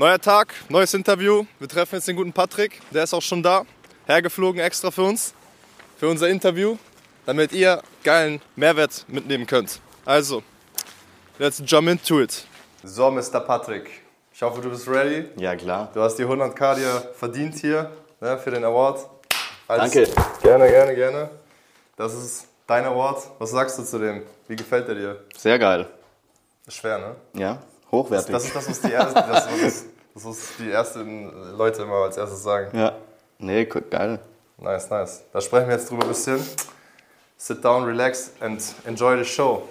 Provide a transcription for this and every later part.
Neuer Tag, neues Interview. Wir treffen jetzt den guten Patrick. Der ist auch schon da. Hergeflogen extra für uns. Für unser Interview. Damit ihr geilen Mehrwert mitnehmen könnt. Also, let's jump into it. So, Mr. Patrick. Ich hoffe, du bist ready. Ja, klar. Du hast die 100k dir verdient hier ne, für den Award. Alles Danke. Gerne, gerne, gerne. Das ist dein Award. Was sagst du zu dem? Wie gefällt er dir? Sehr geil. Ist schwer, ne? Ja, hochwertig. Das, das ist das, was die, erste, das, was, das, was die ersten Leute immer als erstes sagen. Ja. Nee, geil. Nice, nice. Da sprechen wir jetzt drüber ein bisschen. Sit down, relax and enjoy the show.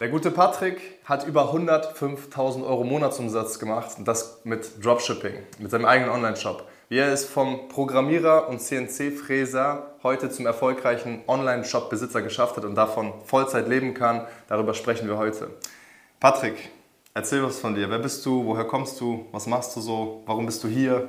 Der gute Patrick hat über 105.000 Euro Monatsumsatz gemacht und das mit Dropshipping, mit seinem eigenen Online-Shop. Wie er es vom Programmierer und CNC-Fräser heute zum erfolgreichen Online-Shop-Besitzer geschafft hat und davon Vollzeit leben kann, darüber sprechen wir heute. Patrick, erzähl was von dir. Wer bist du? Woher kommst du? Was machst du so? Warum bist du hier?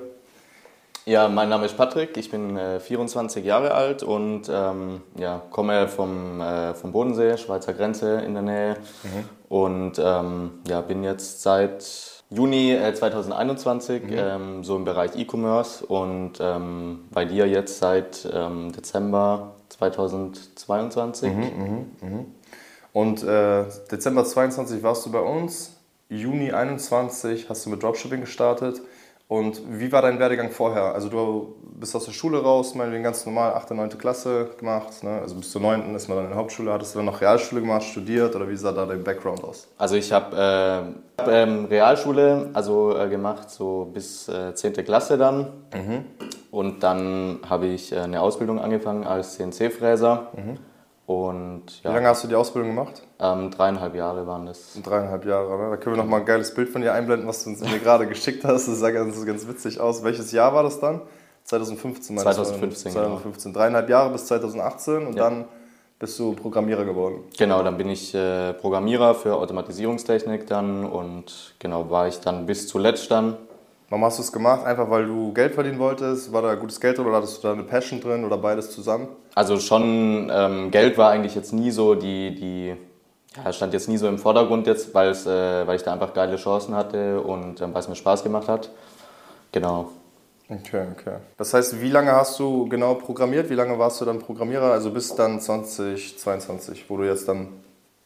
Ja, mein Name ist Patrick, ich bin äh, 24 Jahre alt und ähm, ja, komme vom, äh, vom Bodensee, Schweizer Grenze in der Nähe. Mhm. Und ähm, ja, bin jetzt seit Juni äh, 2021 mhm. ähm, so im Bereich E-Commerce und ähm, bei dir jetzt seit ähm, Dezember 2022. Mhm, mh, mh. Und äh, Dezember 22 warst du bei uns, Juni 21 hast du mit Dropshipping gestartet. Und wie war dein Werdegang vorher? Also du bist aus der Schule raus, meinetwegen ganz normal, 8., 9. Klasse gemacht. Ne? Also bis zur 9. ist man dann in der Hauptschule. Hattest du dann noch Realschule gemacht, studiert oder wie sah da dein Background aus? Also ich habe äh, hab, ähm, Realschule also, äh, gemacht, so bis äh, 10. Klasse dann. Mhm. Und dann habe ich äh, eine Ausbildung angefangen als CNC-Fräser. Mhm. Und, ja, Wie lange hast du die Ausbildung gemacht? Ähm, dreieinhalb Jahre waren das. Dreieinhalb Jahre, ne? Da können wir noch mal ein geiles Bild von dir einblenden, was du uns mir gerade geschickt hast. Das sah ganz, ganz witzig aus. Welches Jahr war das dann? 2015 meinst 2015, du? 2015. Genau. Dreieinhalb Jahre bis 2018 und ja. dann bist du Programmierer geworden. Genau, dann bin ich äh, Programmierer für Automatisierungstechnik dann und genau war ich dann bis zuletzt dann Warum hast du es gemacht? Einfach weil du Geld verdienen wolltest? War da gutes Geld drin oder hattest du da eine Passion drin oder beides zusammen? Also schon, ähm, Geld war eigentlich jetzt nie so die, die ja, stand jetzt nie so im Vordergrund jetzt, weil, es, äh, weil ich da einfach geile Chancen hatte und äh, weil es mir Spaß gemacht hat. Genau. Okay, okay. Das heißt, wie lange hast du genau programmiert? Wie lange warst du dann Programmierer? Also bis dann 2022, wo du jetzt dann...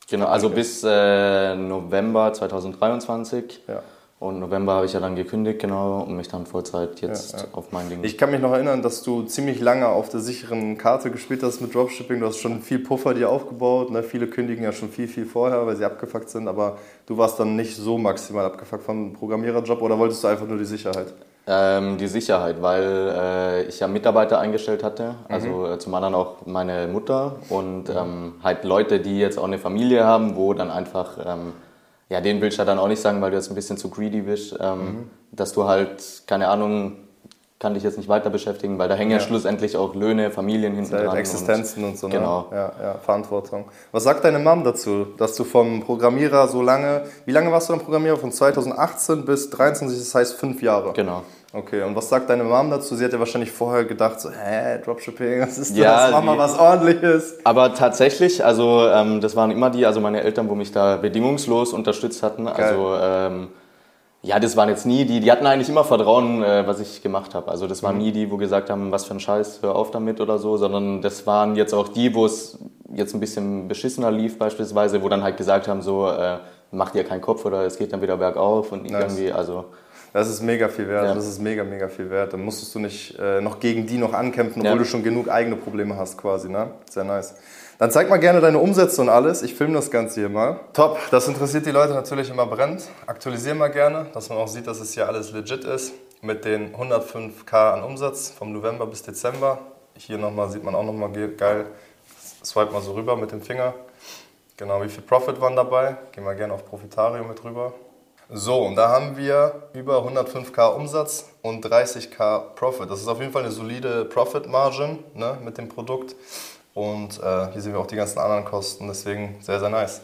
Genau, also bis äh, November 2023. Ja. Und November habe ich ja dann gekündigt, genau, und mich dann Vollzeit jetzt ja, ja. auf mein Ding. Ich kann mich noch erinnern, dass du ziemlich lange auf der sicheren Karte gespielt hast mit Dropshipping. Du hast schon viel Puffer dir aufgebaut. Ne? Viele kündigen ja schon viel, viel vorher, weil sie abgefuckt sind. Aber du warst dann nicht so maximal abgefuckt vom Programmiererjob oder wolltest du einfach nur die Sicherheit? Ähm, die Sicherheit, weil äh, ich ja Mitarbeiter eingestellt hatte, also mhm. äh, zum anderen auch meine Mutter und mhm. ähm, halt Leute, die jetzt auch eine Familie haben, wo dann einfach ähm, ja, den willst du ja dann auch nicht sagen, weil du jetzt ein bisschen zu greedy bist, ähm, mhm. dass du halt, keine Ahnung, kann dich jetzt nicht weiter beschäftigen, weil da hängen ja, ja schlussendlich auch Löhne, Familien hinten dran. Existenzen und, und so, ne? Genau. Ja, ja, Verantwortung. Was sagt deine Mom dazu, dass du vom Programmierer so lange, wie lange warst du dann Programmierer? Von 2018 bis 2023, das heißt fünf Jahre. Genau. Okay, und was sagt deine Mom dazu? Sie hat ja wahrscheinlich vorher gedacht, so, hä, Dropshipping, was ist ja, das? Mach mal was ordentliches. Aber tatsächlich, also ähm, das waren immer die, also meine Eltern, wo mich da bedingungslos unterstützt hatten. Geil. Also ähm, ja, das waren jetzt nie die, die hatten eigentlich immer Vertrauen, äh, was ich gemacht habe. Also das waren mhm. nie die, wo gesagt haben, was für ein Scheiß, hör auf damit oder so, sondern das waren jetzt auch die, wo es jetzt ein bisschen beschissener lief beispielsweise, wo dann halt gesagt haben, so, äh, mach dir keinen Kopf oder es geht dann wieder bergauf und nice. irgendwie, also... Das ist mega viel wert. Ja. Das ist mega, mega viel wert. Dann musstest du nicht äh, noch gegen die noch ankämpfen, obwohl ja. du schon genug eigene Probleme hast quasi. Ne? Sehr nice. Dann zeig mal gerne deine Umsätze und alles. Ich filme das Ganze hier mal. Top. Das interessiert die Leute natürlich immer brennend. Aktualisier mal gerne, dass man auch sieht, dass es hier alles legit ist. Mit den 105k an Umsatz vom November bis Dezember. Hier nochmal sieht man auch nochmal geil. Swipe mal so rüber mit dem Finger. Genau, wie viel Profit waren dabei? Gehen wir gerne auf Profitario mit rüber. So, und da haben wir über 105k Umsatz und 30k Profit. Das ist auf jeden Fall eine solide Profit Margin ne, mit dem Produkt. Und äh, hier sehen wir auch die ganzen anderen Kosten, deswegen sehr, sehr nice.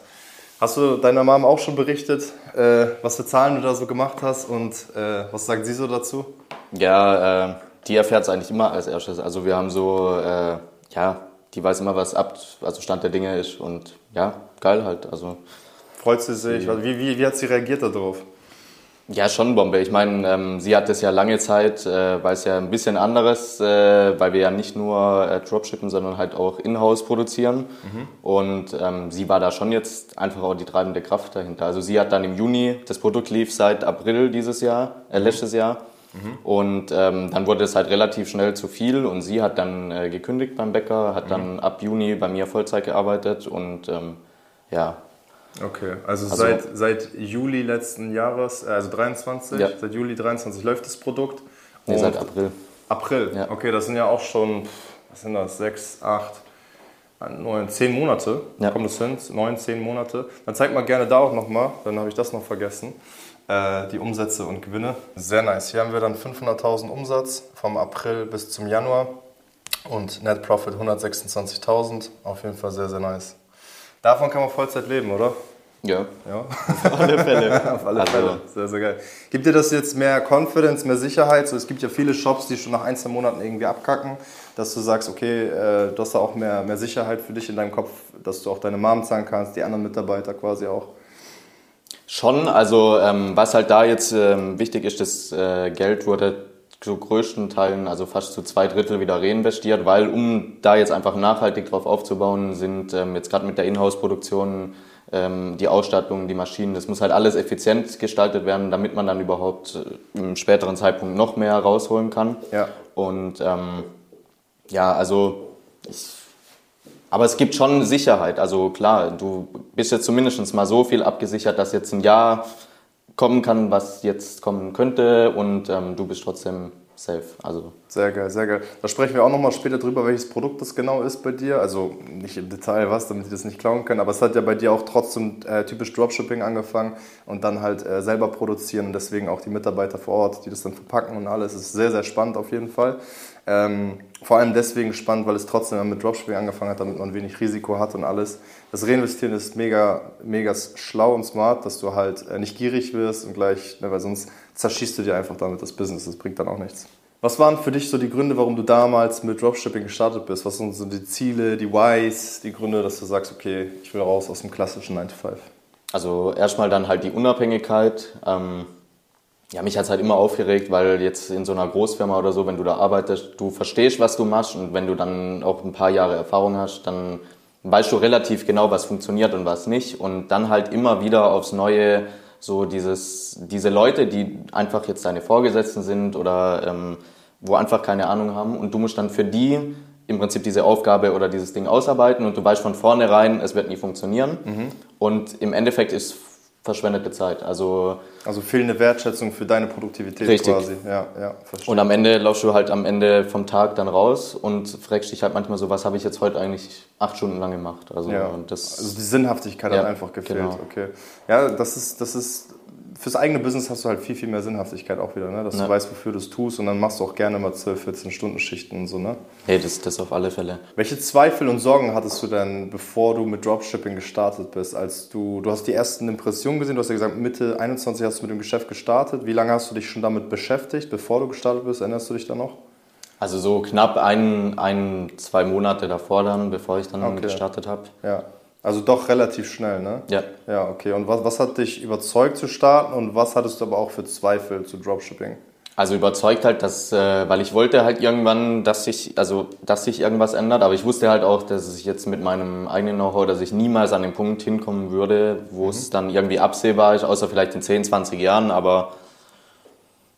Hast du deiner Mom auch schon berichtet, äh, was für Zahlen du da so gemacht hast und äh, was sagt sie so dazu? Ja, äh, die erfährt es eigentlich immer als erstes. Also wir haben so, äh, ja, die weiß immer, was ab, also Stand der Dinge ist und ja, geil halt. Also Freut sie sich? Wie, wie, wie hat sie reagiert darauf? Ja, schon Bombe. Ich meine, ähm, sie hat es ja lange Zeit, äh, weil es ja ein bisschen anderes, äh, weil wir ja nicht nur äh, Dropshippen, sondern halt auch in-house produzieren. Mhm. Und ähm, sie war da schon jetzt einfach auch die treibende Kraft dahinter. Also sie hat dann im Juni, das Produkt lief seit April dieses Jahr, äh, letztes Jahr. Mhm. Und ähm, dann wurde es halt relativ schnell zu viel und sie hat dann äh, gekündigt beim Bäcker, hat mhm. dann ab Juni bei mir Vollzeit gearbeitet und ähm, ja, Okay, also, also seit, seit Juli letzten Jahres, äh, also 23, ja. seit Juli 23 läuft das Produkt. Nee, seit April. April, ja. okay, das sind ja auch schon, was sind das, sechs, acht, neun, zehn Monate, ja. kommt es hin, neun, zehn Monate. Dann zeig mal gerne da auch nochmal, dann habe ich das noch vergessen, äh, die Umsätze und Gewinne. Sehr nice, hier haben wir dann 500.000 Umsatz vom April bis zum Januar und Net Profit 126.000, auf jeden Fall sehr, sehr nice. Davon kann man Vollzeit leben, oder? Ja. ja. Auf alle Fälle. Auf alle also. Fälle. Sehr, sehr geil. Gibt dir das jetzt mehr Confidence, mehr Sicherheit? So, es gibt ja viele Shops, die schon nach ein, zwei Monaten irgendwie abkacken, dass du sagst, okay, äh, du hast da auch mehr, mehr Sicherheit für dich in deinem Kopf, dass du auch deine Mom zahlen kannst, die anderen Mitarbeiter quasi auch. Schon, also ähm, was halt da jetzt ähm, wichtig ist, das äh, Geld wurde zu größten Teilen, also fast zu zwei Drittel wieder reinvestiert, weil um da jetzt einfach nachhaltig drauf aufzubauen, sind ähm, jetzt gerade mit der Inhouse-Produktion ähm, die Ausstattung, die Maschinen, das muss halt alles effizient gestaltet werden, damit man dann überhaupt äh, im späteren Zeitpunkt noch mehr rausholen kann. Ja. Und ähm, ja, also ich, aber es gibt schon Sicherheit. Also klar, du bist jetzt zumindest mal so viel abgesichert, dass jetzt ein Jahr kommen kann, was jetzt kommen könnte und ähm, du bist trotzdem safe. Also sehr geil, sehr geil. Da sprechen wir auch nochmal später drüber, welches Produkt das genau ist bei dir. Also nicht im Detail was, damit die das nicht klauen können, aber es hat ja bei dir auch trotzdem äh, typisch Dropshipping angefangen und dann halt äh, selber produzieren und deswegen auch die Mitarbeiter vor Ort, die das dann verpacken und alles. Das ist sehr, sehr spannend auf jeden Fall. Ähm, vor allem deswegen spannend, weil es trotzdem mit Dropshipping angefangen hat, damit man wenig Risiko hat und alles. Das Reinvestieren ist mega, mega schlau und smart, dass du halt äh, nicht gierig wirst und gleich, ne, weil sonst zerschießt du dir einfach damit das Business. Das bringt dann auch nichts. Was waren für dich so die Gründe, warum du damals mit Dropshipping gestartet bist? Was sind so die Ziele, die Whys, die Gründe, dass du sagst, okay, ich will raus aus dem klassischen 9 to 5? Also erstmal dann halt die Unabhängigkeit. Ähm ja, mich hat es halt immer aufgeregt, weil jetzt in so einer Großfirma oder so, wenn du da arbeitest, du verstehst, was du machst und wenn du dann auch ein paar Jahre Erfahrung hast, dann weißt du relativ genau, was funktioniert und was nicht und dann halt immer wieder aufs Neue so dieses, diese Leute, die einfach jetzt deine Vorgesetzten sind oder ähm, wo einfach keine Ahnung haben und du musst dann für die im Prinzip diese Aufgabe oder dieses Ding ausarbeiten und du weißt von vornherein, es wird nie funktionieren mhm. und im Endeffekt ist verschwendete Zeit. Also, also fehlende Wertschätzung für deine Produktivität richtig. quasi. Ja, ja, und am Ende laufst du halt am Ende vom Tag dann raus und fragst dich halt manchmal so, was habe ich jetzt heute eigentlich acht Stunden lang gemacht? Also, ja. das, also die Sinnhaftigkeit ja, hat einfach gefehlt. Genau. Okay. Ja, das ist, das ist fürs eigene Business hast du halt viel, viel mehr Sinnhaftigkeit auch wieder, ne? dass ja. du weißt, wofür du es tust und dann machst du auch gerne mal 12, 14 Stunden Schichten und so. Ne? Hey, das, das auf alle Fälle. Welche Zweifel und Sorgen hattest du denn, bevor du mit Dropshipping gestartet bist? Als du, du hast die ersten Impressionen gesehen, du hast ja gesagt, Mitte 21 hast du mit dem Geschäft gestartet. Wie lange hast du dich schon damit beschäftigt, bevor du gestartet bist? Erinnerst du dich da noch? Also so knapp ein, ein zwei Monate davor dann, bevor ich dann okay. gestartet habe. Ja. Also doch relativ schnell, ne? Ja. Ja, okay. Und was, was hat dich überzeugt zu starten und was hattest du aber auch für Zweifel zu Dropshipping? Also überzeugt halt, dass, äh, weil ich wollte halt irgendwann, dass sich, also dass sich irgendwas ändert, aber ich wusste halt auch, dass ich jetzt mit meinem eigenen Know-how, dass ich niemals an den Punkt hinkommen würde, wo mhm. es dann irgendwie absehbar ist, außer vielleicht in 10, 20 Jahren, aber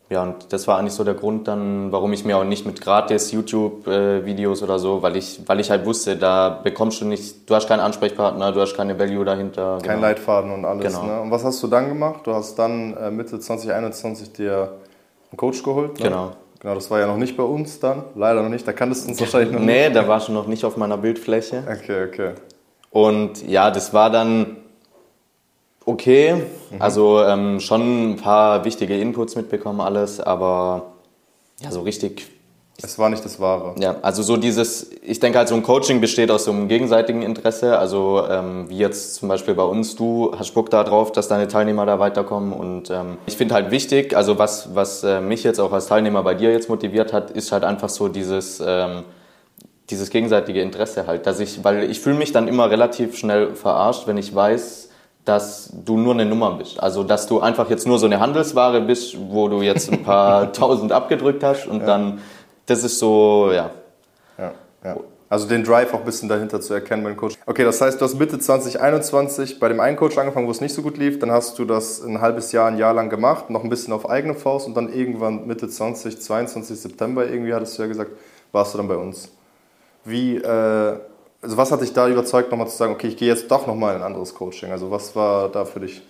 ja, und das war eigentlich so der Grund dann, warum ich mir auch nicht mit gratis YouTube-Videos oder so, weil ich, weil ich halt wusste, da bekommst du nicht, du hast keinen Ansprechpartner, du hast keine Value dahinter. Kein genau. Leitfaden und alles. Genau. Ne? Und was hast du dann gemacht? Du hast dann äh, Mitte 2021 dir einen Coach geholt. Ne? Genau. Genau, das war ja noch nicht bei uns dann. Leider noch nicht. Da kanntest du uns wahrscheinlich noch nee, nicht. Nee, da warst du noch nicht auf meiner Bildfläche. Okay, okay. Und ja, das war dann okay. Mhm. Also ähm, schon ein paar wichtige Inputs mitbekommen, alles, aber ja, so richtig. Es war nicht das Wahre. Ja, also so dieses, ich denke halt so ein Coaching besteht aus so einem gegenseitigen Interesse. Also ähm, wie jetzt zum Beispiel bei uns, du hast Bock da drauf, dass deine Teilnehmer da weiterkommen. Und ähm, ich finde halt wichtig, also was, was äh, mich jetzt auch als Teilnehmer bei dir jetzt motiviert hat, ist halt einfach so dieses, ähm, dieses gegenseitige Interesse halt. Dass ich, weil ich fühle mich dann immer relativ schnell verarscht, wenn ich weiß, dass du nur eine Nummer bist. Also dass du einfach jetzt nur so eine Handelsware bist, wo du jetzt ein paar tausend abgedrückt hast und ja. dann, das ist so, ja. Ja, ja. Also den Drive auch ein bisschen dahinter zu erkennen beim Coach. Okay, das heißt, du hast Mitte 2021 bei dem einen Coach angefangen, wo es nicht so gut lief. Dann hast du das ein halbes Jahr, ein Jahr lang gemacht, noch ein bisschen auf eigene Faust und dann irgendwann Mitte 2022, September irgendwie, hattest du ja gesagt, warst du dann bei uns. Wie, äh, also was hat dich da überzeugt, nochmal zu sagen, okay, ich gehe jetzt doch nochmal in ein anderes Coaching? Also was war da für dich?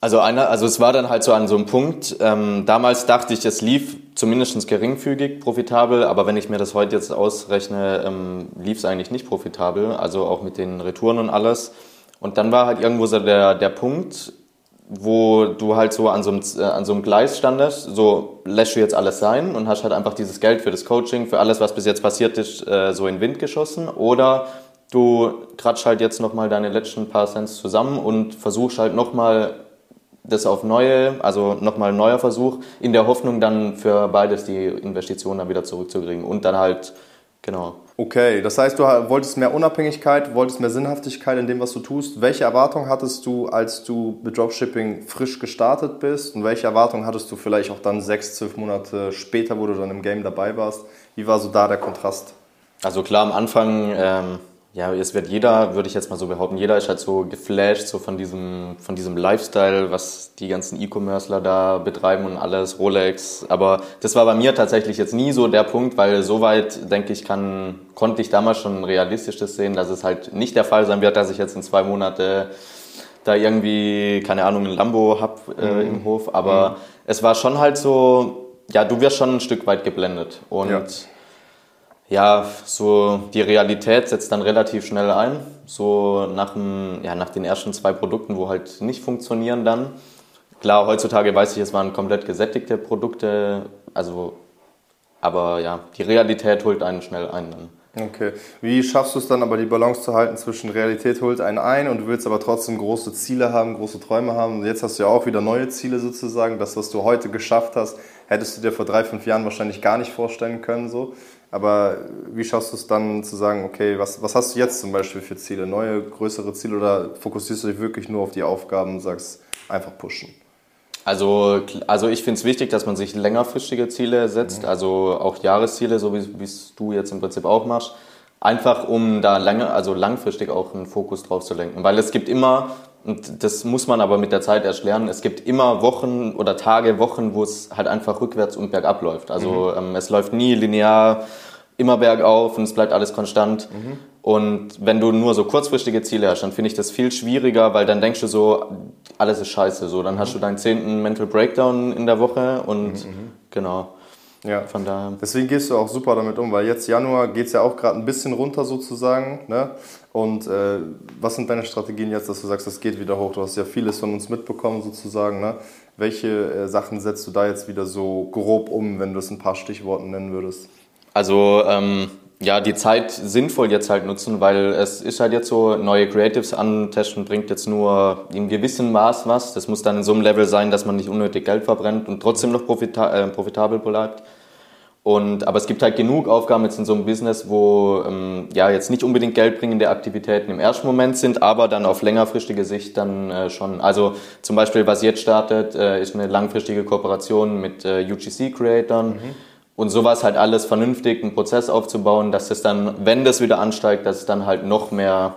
Also, einer, also es war dann halt so an so einem Punkt, ähm, damals dachte ich, es lief zumindest geringfügig profitabel, aber wenn ich mir das heute jetzt ausrechne, ähm, lief es eigentlich nicht profitabel, also auch mit den Retouren und alles. Und dann war halt irgendwo so der, der Punkt, wo du halt so an so, einem, äh, an so einem Gleis standest, so lässt du jetzt alles sein und hast halt einfach dieses Geld für das Coaching, für alles, was bis jetzt passiert ist, äh, so in den Wind geschossen oder du kratsch halt jetzt nochmal deine letzten paar Cents zusammen und versuchst halt nochmal das auf neue, also nochmal ein neuer Versuch, in der Hoffnung dann für beides die Investitionen dann wieder zurückzukriegen und dann halt, genau. Okay, das heißt, du wolltest mehr Unabhängigkeit, wolltest mehr Sinnhaftigkeit in dem, was du tust. Welche Erwartungen hattest du, als du mit Dropshipping frisch gestartet bist? Und welche Erwartungen hattest du vielleicht auch dann sechs, zwölf Monate später, wo du dann im Game dabei warst? Wie war so da der Kontrast? Also klar, am Anfang ähm, ja, es wird jeder, würde ich jetzt mal so behaupten, jeder ist halt so geflasht so von diesem, von diesem Lifestyle, was die ganzen E-Commercer da betreiben und alles, Rolex. Aber das war bei mir tatsächlich jetzt nie so der Punkt, weil soweit, denke ich, kann, konnte ich damals schon realistisch das sehen, dass es halt nicht der Fall sein wird, dass ich jetzt in zwei Monate da irgendwie, keine Ahnung, ein Lambo hab äh, mhm. im Hof. Aber mhm. es war schon halt so, ja, du wirst schon ein Stück weit geblendet. Und ja ja, so die Realität setzt dann relativ schnell ein. So nach, dem, ja, nach den ersten zwei Produkten, wo halt nicht funktionieren dann. Klar, heutzutage weiß ich, es waren komplett gesättigte Produkte, also, aber ja, die Realität holt einen schnell ein dann. Okay. Wie schaffst du es dann aber, die Balance zu halten zwischen Realität holt einen ein und du willst aber trotzdem große Ziele haben, große Träume haben? Und jetzt hast du ja auch wieder neue Ziele sozusagen. Das, was du heute geschafft hast, hättest du dir vor drei, fünf Jahren wahrscheinlich gar nicht vorstellen können. So. Aber wie schaffst du es dann zu sagen, okay, was, was hast du jetzt zum Beispiel für Ziele? Neue, größere Ziele oder fokussierst du dich wirklich nur auf die Aufgaben und sagst, einfach pushen? Also, also ich finde es wichtig, dass man sich längerfristige Ziele setzt, mhm. also auch Jahresziele, so wie es du jetzt im Prinzip auch machst. Einfach um da lange, also langfristig auch einen Fokus drauf zu lenken. Weil es gibt immer, und das muss man aber mit der Zeit erst lernen, es gibt immer Wochen oder Tage, Wochen, wo es halt einfach rückwärts und bergab läuft. Also mhm. ähm, es läuft nie linear immer bergauf und es bleibt alles konstant. Mhm. Und wenn du nur so kurzfristige Ziele hast, dann finde ich das viel schwieriger, weil dann denkst du so, alles ist scheiße. So, dann mhm. hast du deinen zehnten Mental Breakdown in der Woche und mhm. mhm. genau. Ja, von daher. Deswegen gehst du auch super damit um, weil jetzt Januar geht es ja auch gerade ein bisschen runter sozusagen. Ne? Und äh, was sind deine Strategien jetzt, dass du sagst, es geht wieder hoch? Du hast ja vieles von uns mitbekommen sozusagen. Ne? Welche äh, Sachen setzt du da jetzt wieder so grob um, wenn du es ein paar Stichworten nennen würdest? Also ähm, ja, die Zeit sinnvoll jetzt halt nutzen, weil es ist halt jetzt so, neue Creatives antesten bringt jetzt nur in gewissem Maß was. Das muss dann in so einem Level sein, dass man nicht unnötig Geld verbrennt und trotzdem noch profita äh, profitabel bleibt. Und, aber es gibt halt genug Aufgaben jetzt in so einem Business, wo ähm, ja jetzt nicht unbedingt geldbringende Aktivitäten im ersten Moment sind, aber dann auf längerfristige Sicht dann äh, schon. Also zum Beispiel, was jetzt startet, äh, ist eine langfristige Kooperation mit äh, UGC-Creatern. Mhm und sowas halt alles vernünftig, einen Prozess aufzubauen, dass es dann, wenn das wieder ansteigt, dass es dann halt noch mehr,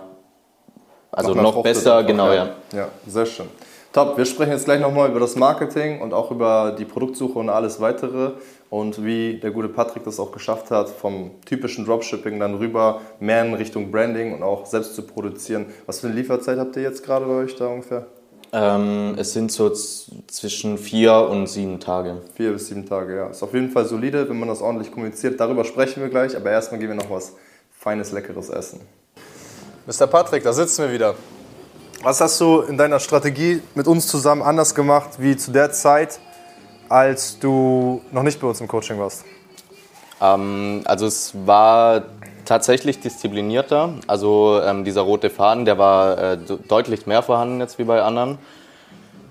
also noch, noch besser, genau, ja. Ja, sehr schön. Top, wir sprechen jetzt gleich nochmal über das Marketing und auch über die Produktsuche und alles weitere und wie der gute Patrick das auch geschafft hat, vom typischen Dropshipping dann rüber mehr in Richtung Branding und auch selbst zu produzieren. Was für eine Lieferzeit habt ihr jetzt gerade bei euch da ungefähr? Ähm, es sind so zwischen vier und sieben Tage. Vier bis sieben Tage, ja. Ist auf jeden Fall solide, wenn man das ordentlich kommuniziert. Darüber sprechen wir gleich, aber erstmal gehen wir noch was Feines, Leckeres essen. Mr. Patrick, da sitzen wir wieder. Was hast du in deiner Strategie mit uns zusammen anders gemacht wie zu der Zeit, als du noch nicht bei uns im Coaching warst? Ähm, also es war tatsächlich disziplinierter. Also ähm, dieser rote Faden, der war äh, deutlich mehr vorhanden jetzt wie bei anderen.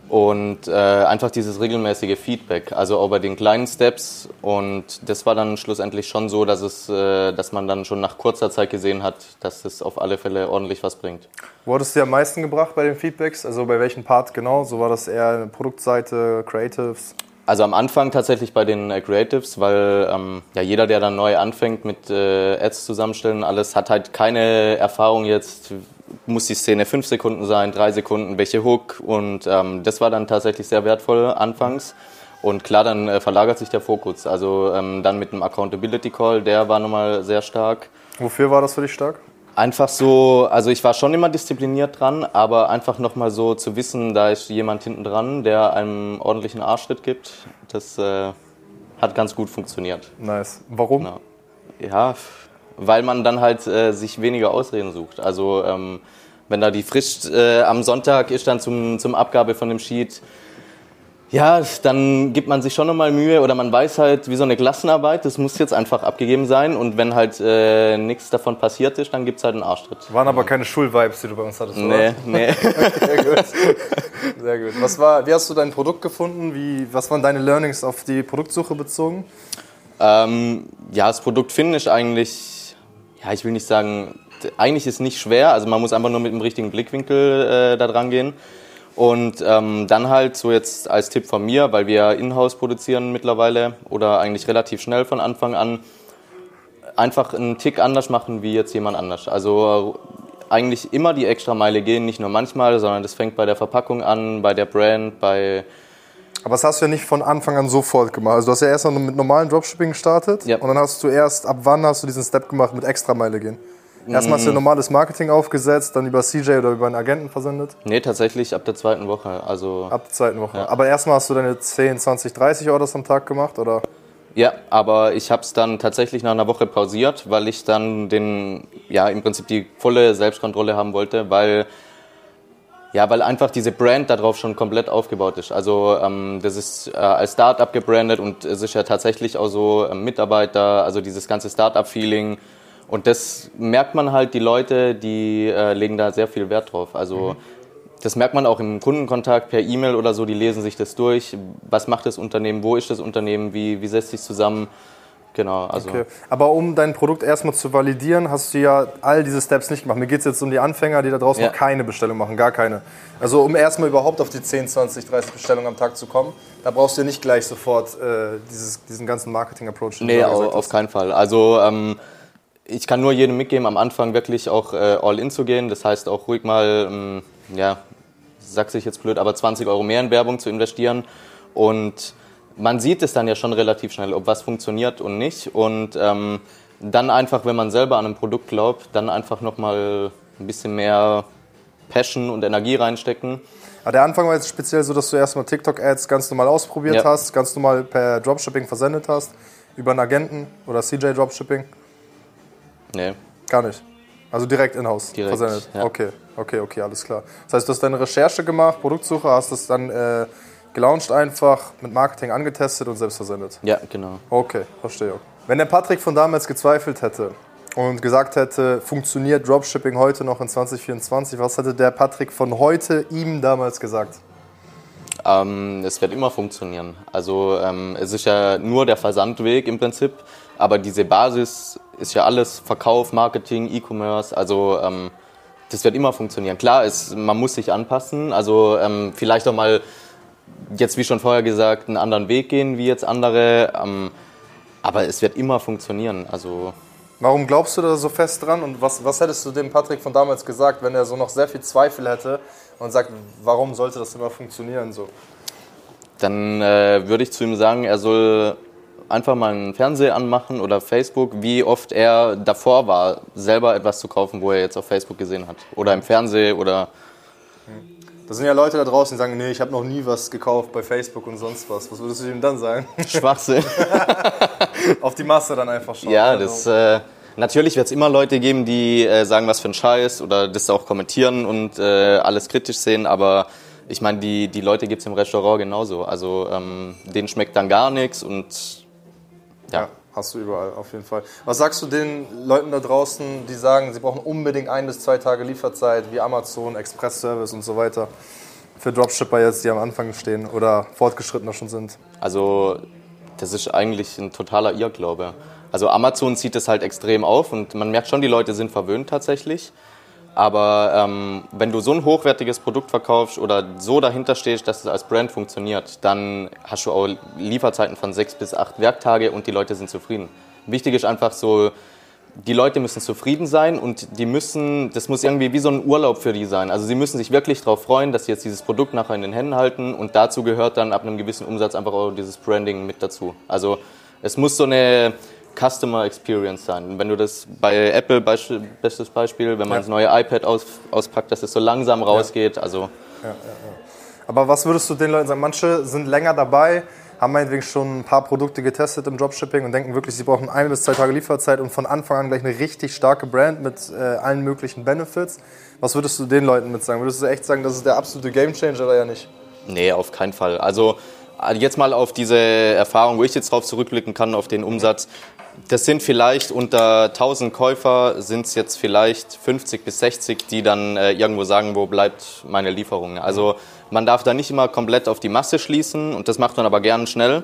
und äh, einfach dieses regelmäßige Feedback, also auch bei den kleinen Steps. Und das war dann schlussendlich schon so, dass, es, äh, dass man dann schon nach kurzer Zeit gesehen hat, dass es auf alle Fälle ordentlich was bringt. Wo hattest du am meisten gebracht bei den Feedbacks? Also bei welchem Part genau? So war das eher Produktseite, Creatives? Also am Anfang tatsächlich bei den äh, Creatives, weil ähm, ja jeder, der dann neu anfängt mit äh, Ads zusammenstellen, alles hat halt keine Erfahrung jetzt, muss die Szene fünf Sekunden sein, drei Sekunden, welche Hook und ähm, das war dann tatsächlich sehr wertvoll anfangs. Und klar, dann äh, verlagert sich der Fokus. Also ähm, dann mit dem Accountability Call, der war nochmal sehr stark. Wofür war das für dich stark? Einfach so, also ich war schon immer diszipliniert dran, aber einfach nochmal so zu wissen, da ist jemand hinten dran, der einem ordentlichen Arschtritt gibt, das äh, hat ganz gut funktioniert. Nice. Warum? Genau. Ja, weil man dann halt äh, sich weniger Ausreden sucht. Also ähm, wenn da die Frist äh, am Sonntag ist dann zum, zum Abgabe von dem Sheet, ja, dann gibt man sich schon nochmal Mühe oder man weiß halt, wie so eine Klassenarbeit, das muss jetzt einfach abgegeben sein und wenn halt äh, nichts davon passiert ist, dann gibt es halt einen Arschtritt. Waren aber keine Schulvibes, die du bei uns hattest, Nee, oder? nee. Sehr gut. Sehr gut. Was war, wie hast du dein Produkt gefunden? Wie, was waren deine Learnings auf die Produktsuche bezogen? ähm, ja, das Produkt finden ist eigentlich, ja, ich will nicht sagen, eigentlich ist nicht schwer, also man muss einfach nur mit dem richtigen Blickwinkel äh, da dran gehen. Und ähm, dann halt so jetzt als Tipp von mir, weil wir in-house produzieren mittlerweile oder eigentlich relativ schnell von Anfang an, einfach einen Tick anders machen wie jetzt jemand anders. Also äh, eigentlich immer die extra Meile gehen, nicht nur manchmal, sondern das fängt bei der Verpackung an, bei der Brand, bei Aber das hast du ja nicht von Anfang an sofort gemacht. Also du hast ja erst mit normalen Dropshipping gestartet Ja. und dann hast du erst, ab wann hast du diesen Step gemacht mit Extrameile gehen? Erstmal hast du ein normales Marketing aufgesetzt, dann über CJ oder über einen Agenten versendet. Nee, tatsächlich ab der zweiten Woche. Also Ab der zweiten Woche. Aber erstmal hast du deine 10, 20, 30 Orders am Tag gemacht, oder? ja, aber ich habe es dann tatsächlich nach einer Woche pausiert, weil ich dann den ja im Prinzip die volle Selbstkontrolle haben wollte, weil ja, weil einfach diese Brand darauf schon komplett aufgebaut ist. Also ähm, das ist äh, als Startup gebrandet und es ist ja tatsächlich auch so ähm, Mitarbeiter, also dieses ganze Startup-Feeling. Und das merkt man halt, die Leute, die äh, legen da sehr viel Wert drauf. Also das merkt man auch im Kundenkontakt per E-Mail oder so, die lesen sich das durch. Was macht das Unternehmen, wo ist das Unternehmen, wie, wie setzt sich zusammen? Genau, also Okay. Aber um dein Produkt erstmal zu validieren, hast du ja all diese Steps nicht gemacht. Mir geht es jetzt um die Anfänger, die da draußen Ja. noch keine Bestellung machen, gar keine. Also um erstmal überhaupt auf die 10, 20, 30 Bestellungen am Tag zu kommen, da brauchst du ja nicht gleich sofort äh, dieses, diesen ganzen Marketing-Approach. Nee, auf hast. keinen Fall. Also ähm, ich kann nur jedem mitgeben, am Anfang wirklich auch äh, all in zu gehen. Das heißt auch ruhig mal, ähm, ja, sag's ich jetzt blöd, aber 20 Euro mehr in Werbung zu investieren. Und man sieht es dann ja schon relativ schnell, ob was funktioniert und nicht. Und ähm, dann einfach, wenn man selber an ein Produkt glaubt, dann einfach nochmal ein bisschen mehr Passion und Energie reinstecken. Aber der Anfang war jetzt speziell so, dass du erstmal TikTok-Ads ganz normal ausprobiert Ja. hast, ganz normal per Dropshipping versendet hast, über einen Agenten oder CJ Dropshipping. Nee. Gar nicht. Also direkt in-house Direkt, versendet. ja. Okay, okay, okay, alles klar. Das heißt, du hast deine Recherche gemacht, Produktsuche, hast das dann äh, gelauncht einfach, mit Marketing angetestet und selbst versendet. Ja, genau. Okay, verstehe. Wenn der Patrick von damals gezweifelt hätte und gesagt hätte, funktioniert Dropshipping heute noch in 2024, was hätte der Patrick von heute ihm damals gesagt? Ähm, es wird immer funktionieren. Also ähm, es ist ja nur der Versandweg im Prinzip, aber diese Basis ist ja alles Verkauf, Marketing, E-Commerce. Also ähm, das wird immer funktionieren. Klar, es, man muss sich anpassen. Also ähm, vielleicht auch mal jetzt wie schon vorher gesagt einen anderen Weg gehen wie jetzt andere. Ähm, aber es wird immer funktionieren. Also Warum glaubst du da so fest dran und was, was hättest du dem Patrick von damals gesagt, wenn er so noch sehr viel Zweifel hätte und sagt, warum sollte das immer funktionieren so? dann äh, würde ich zu ihm sagen, er soll einfach mal einen Fernseher anmachen oder Facebook, wie oft er davor war, selber etwas zu kaufen, wo er jetzt auf Facebook gesehen hat. Oder im Fernsehen oder Da sind ja Leute da draußen, die sagen, nee, ich habe noch nie was gekauft bei Facebook und sonst was. Was würdest du ihm dann sagen? Schwachsinn. Auf die Masse dann einfach schauen. ja, Also, das äh, natürlich wird es immer Leute geben, die äh, sagen, was für ein Scheiß oder das auch kommentieren und äh, alles kritisch sehen, aber ich meine, die, die Leute gibt es im Restaurant genauso. Also ähm, denen schmeckt dann gar nichts und ja. ja. hast du überall, auf jeden Fall. Was sagst du den Leuten da draußen, die sagen, sie brauchen unbedingt ein bis zwei Tage Lieferzeit, wie Amazon, Express-Service und so weiter? für Dropshipper jetzt, die am Anfang stehen oder fortgeschrittener schon sind? Also das ist eigentlich ein totaler Irrglaube. Also Amazon zieht es halt extrem auf und man merkt schon, die Leute sind verwöhnt tatsächlich. Aber ähm, wenn du so ein hochwertiges Produkt verkaufst oder so dahinter stehst, dass es als Brand funktioniert, dann hast du auch Lieferzeiten von sechs bis acht Werktage und die Leute sind zufrieden. Wichtig ist einfach so, die Leute müssen zufrieden sein und die müssen, das muss irgendwie wie so ein Urlaub für die sein. Also sie müssen sich wirklich darauf freuen, dass sie jetzt dieses Produkt nachher in den Händen halten und dazu gehört dann ab einem gewissen Umsatz einfach auch dieses Branding mit dazu. Also es muss so eine Customer Experience sein. Wenn du das bei Apple, bestes Beispiel, wenn man ja. das neue iPad aus, auspackt, dass es so langsam rausgeht. Also ja, ja, Aber was würdest du den Leuten sagen? Manche sind länger dabei, haben meinetwegen schon ein paar Produkte getestet im Dropshipping und denken wirklich, sie brauchen eine bis zwei Tage Lieferzeit und von Anfang an gleich eine richtig starke Brand mit äh, allen möglichen Benefits. Was würdest du den Leuten mit sagen? Würdest du echt sagen, das ist der absolute Gamechanger oder ja nicht? Nee, auf keinen Fall. Also jetzt mal auf diese Erfahrung, wo ich jetzt drauf zurückblicken kann, auf den Umsatz. Das sind vielleicht unter 1000 Käufer sind es jetzt vielleicht 50 bis 60, die dann äh, irgendwo sagen, wo bleibt meine Lieferung. Also man darf da nicht immer komplett auf die Masse schließen und das macht man aber gern schnell.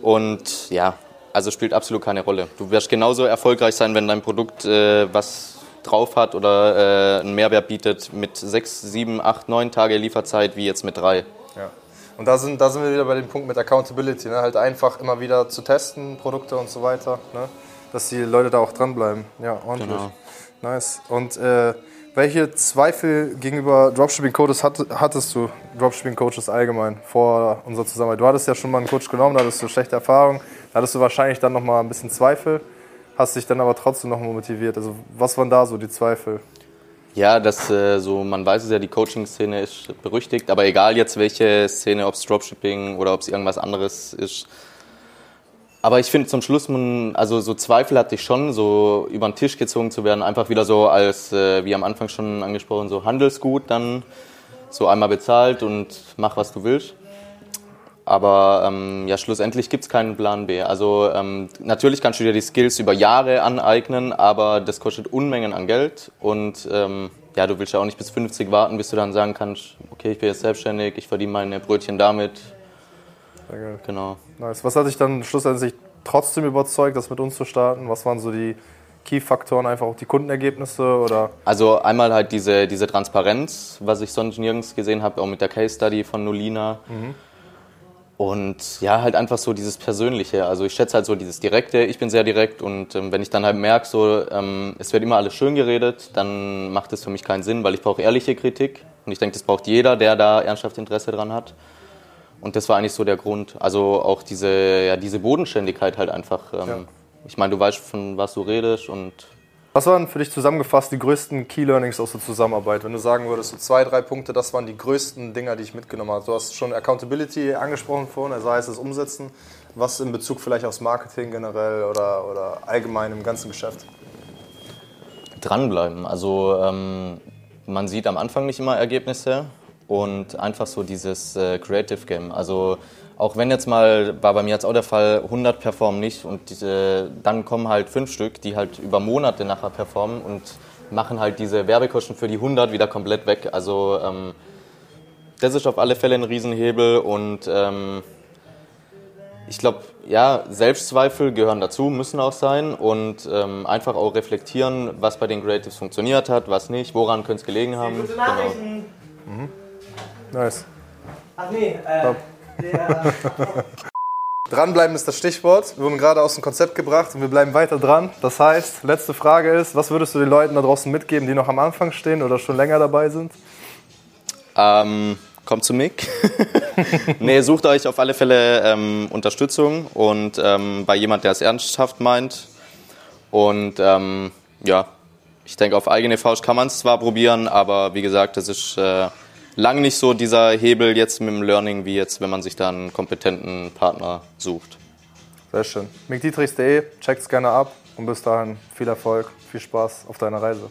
Und ja, also spielt absolut keine Rolle. Du wirst genauso erfolgreich sein, wenn dein Produkt äh, was drauf hat oder äh, einen Mehrwert bietet mit 6, 7, 8, 9 Tage Lieferzeit wie jetzt mit 3. Und da sind, da sind wir wieder bei dem Punkt mit Accountability. Ne? Halt einfach immer wieder zu testen, Produkte und so weiter. Ne? Dass die Leute da auch dranbleiben. Ja, ordentlich. Genau. Nice. Und äh, welche Zweifel gegenüber Dropshipping-Coaches hattest du, Dropshipping-Coaches allgemein, vor unserer Zusammenarbeit? Du hattest ja schon mal einen Coach genommen, da hattest du schlechte Erfahrungen, da hattest du wahrscheinlich dann noch mal ein bisschen Zweifel, hast dich dann aber trotzdem noch mal motiviert. Also was waren da so die Zweifel? Ja, das äh, so, man weiß es ja, die Coaching-Szene ist berüchtigt, aber egal jetzt welche Szene, ob es Dropshipping oder ob es irgendwas anderes ist. Aber ich finde zum Schluss, man, also so Zweifel hatte ich schon, so über den Tisch gezogen zu werden, einfach wieder so als, äh, wie am Anfang schon angesprochen, so Handelsgut dann so einmal bezahlt und mach was du willst. Aber ähm, ja, schlussendlich gibt es keinen Plan B. Also ähm, natürlich kannst du dir die Skills über Jahre aneignen, aber das kostet Unmengen an Geld. Und ähm, ja, du willst ja auch nicht bis 50 warten, bis du dann sagen kannst, okay, ich bin jetzt selbstständig, ich verdiene meine Brötchen damit. Geil. Genau. Nice. Was hat dich dann schlussendlich trotzdem überzeugt, das mit uns zu starten? Was waren so die Key-Faktoren, einfach auch die Kundenergebnisse? Oder? Also einmal halt diese, diese Transparenz, was ich sonst nirgends gesehen habe, auch mit der Case-Study von Nolina. Mhm und ja, halt einfach so dieses Persönliche. Also ich schätze halt so dieses Direkte. Ich bin sehr direkt und ähm, wenn ich dann halt merke, so ähm, es wird immer alles schön geredet, dann macht es für mich keinen Sinn, weil ich brauche ehrliche Kritik. Und ich denke, das braucht jeder, der da ernsthaft Interesse dran hat. Und das war eigentlich so der Grund. Also auch diese, ja, diese Bodenständigkeit halt einfach. Ähm, ja. Ich meine, du weißt, von was du redest und was waren für dich zusammengefasst die größten Key Learnings aus der Zusammenarbeit? Wenn du sagen würdest, so zwei, drei Punkte, das waren die größten Dinger, die ich mitgenommen habe. Du hast schon Accountability angesprochen vorhin, also heißt das Umsetzen. Was in Bezug vielleicht aufs Marketing generell oder, oder allgemein im ganzen Geschäft? Dranbleiben. Also ähm, man sieht am Anfang nicht immer Ergebnisse und einfach so dieses äh, Creative Game. Also auch wenn jetzt mal, war bei mir jetzt auch der Fall, 100 performen nicht und diese, dann kommen halt fünf Stück, die halt über Monate nachher performen und machen halt diese Werbekosten für die 100 wieder komplett weg. Also ähm, das ist auf alle Fälle ein Riesenhebel und ähm, ich glaube, ja, Selbstzweifel gehören dazu, müssen auch sein und ähm, einfach auch reflektieren, was bei den Creatives funktioniert hat, was nicht, woran könnte es gelegen haben. Gute Nachrichten. Genau. Mhm. Nice. Ach nee, äh, Dranbleiben ist das Stichwort. Wir wurden gerade aus dem Konzept gebracht und wir bleiben weiter dran. Das heißt, letzte Frage ist, was würdest du den Leuten da draußen mitgeben, die noch am Anfang stehen oder schon länger dabei sind? Ähm, kommt zu Mick. nee, sucht euch auf alle Fälle ähm, Unterstützung und ähm, bei jemand, der es ernsthaft meint. Und ähm, ja, ich denke, auf eigene Faust kann man es zwar probieren, aber wie gesagt, das ist... Äh, lang nicht so dieser Hebel jetzt mit dem Learning, wie jetzt, wenn man sich da einen kompetenten Partner sucht. Sehr schön. McDietrichs.de, checkt's gerne ab und bis dahin viel Erfolg, viel Spaß auf deiner Reise.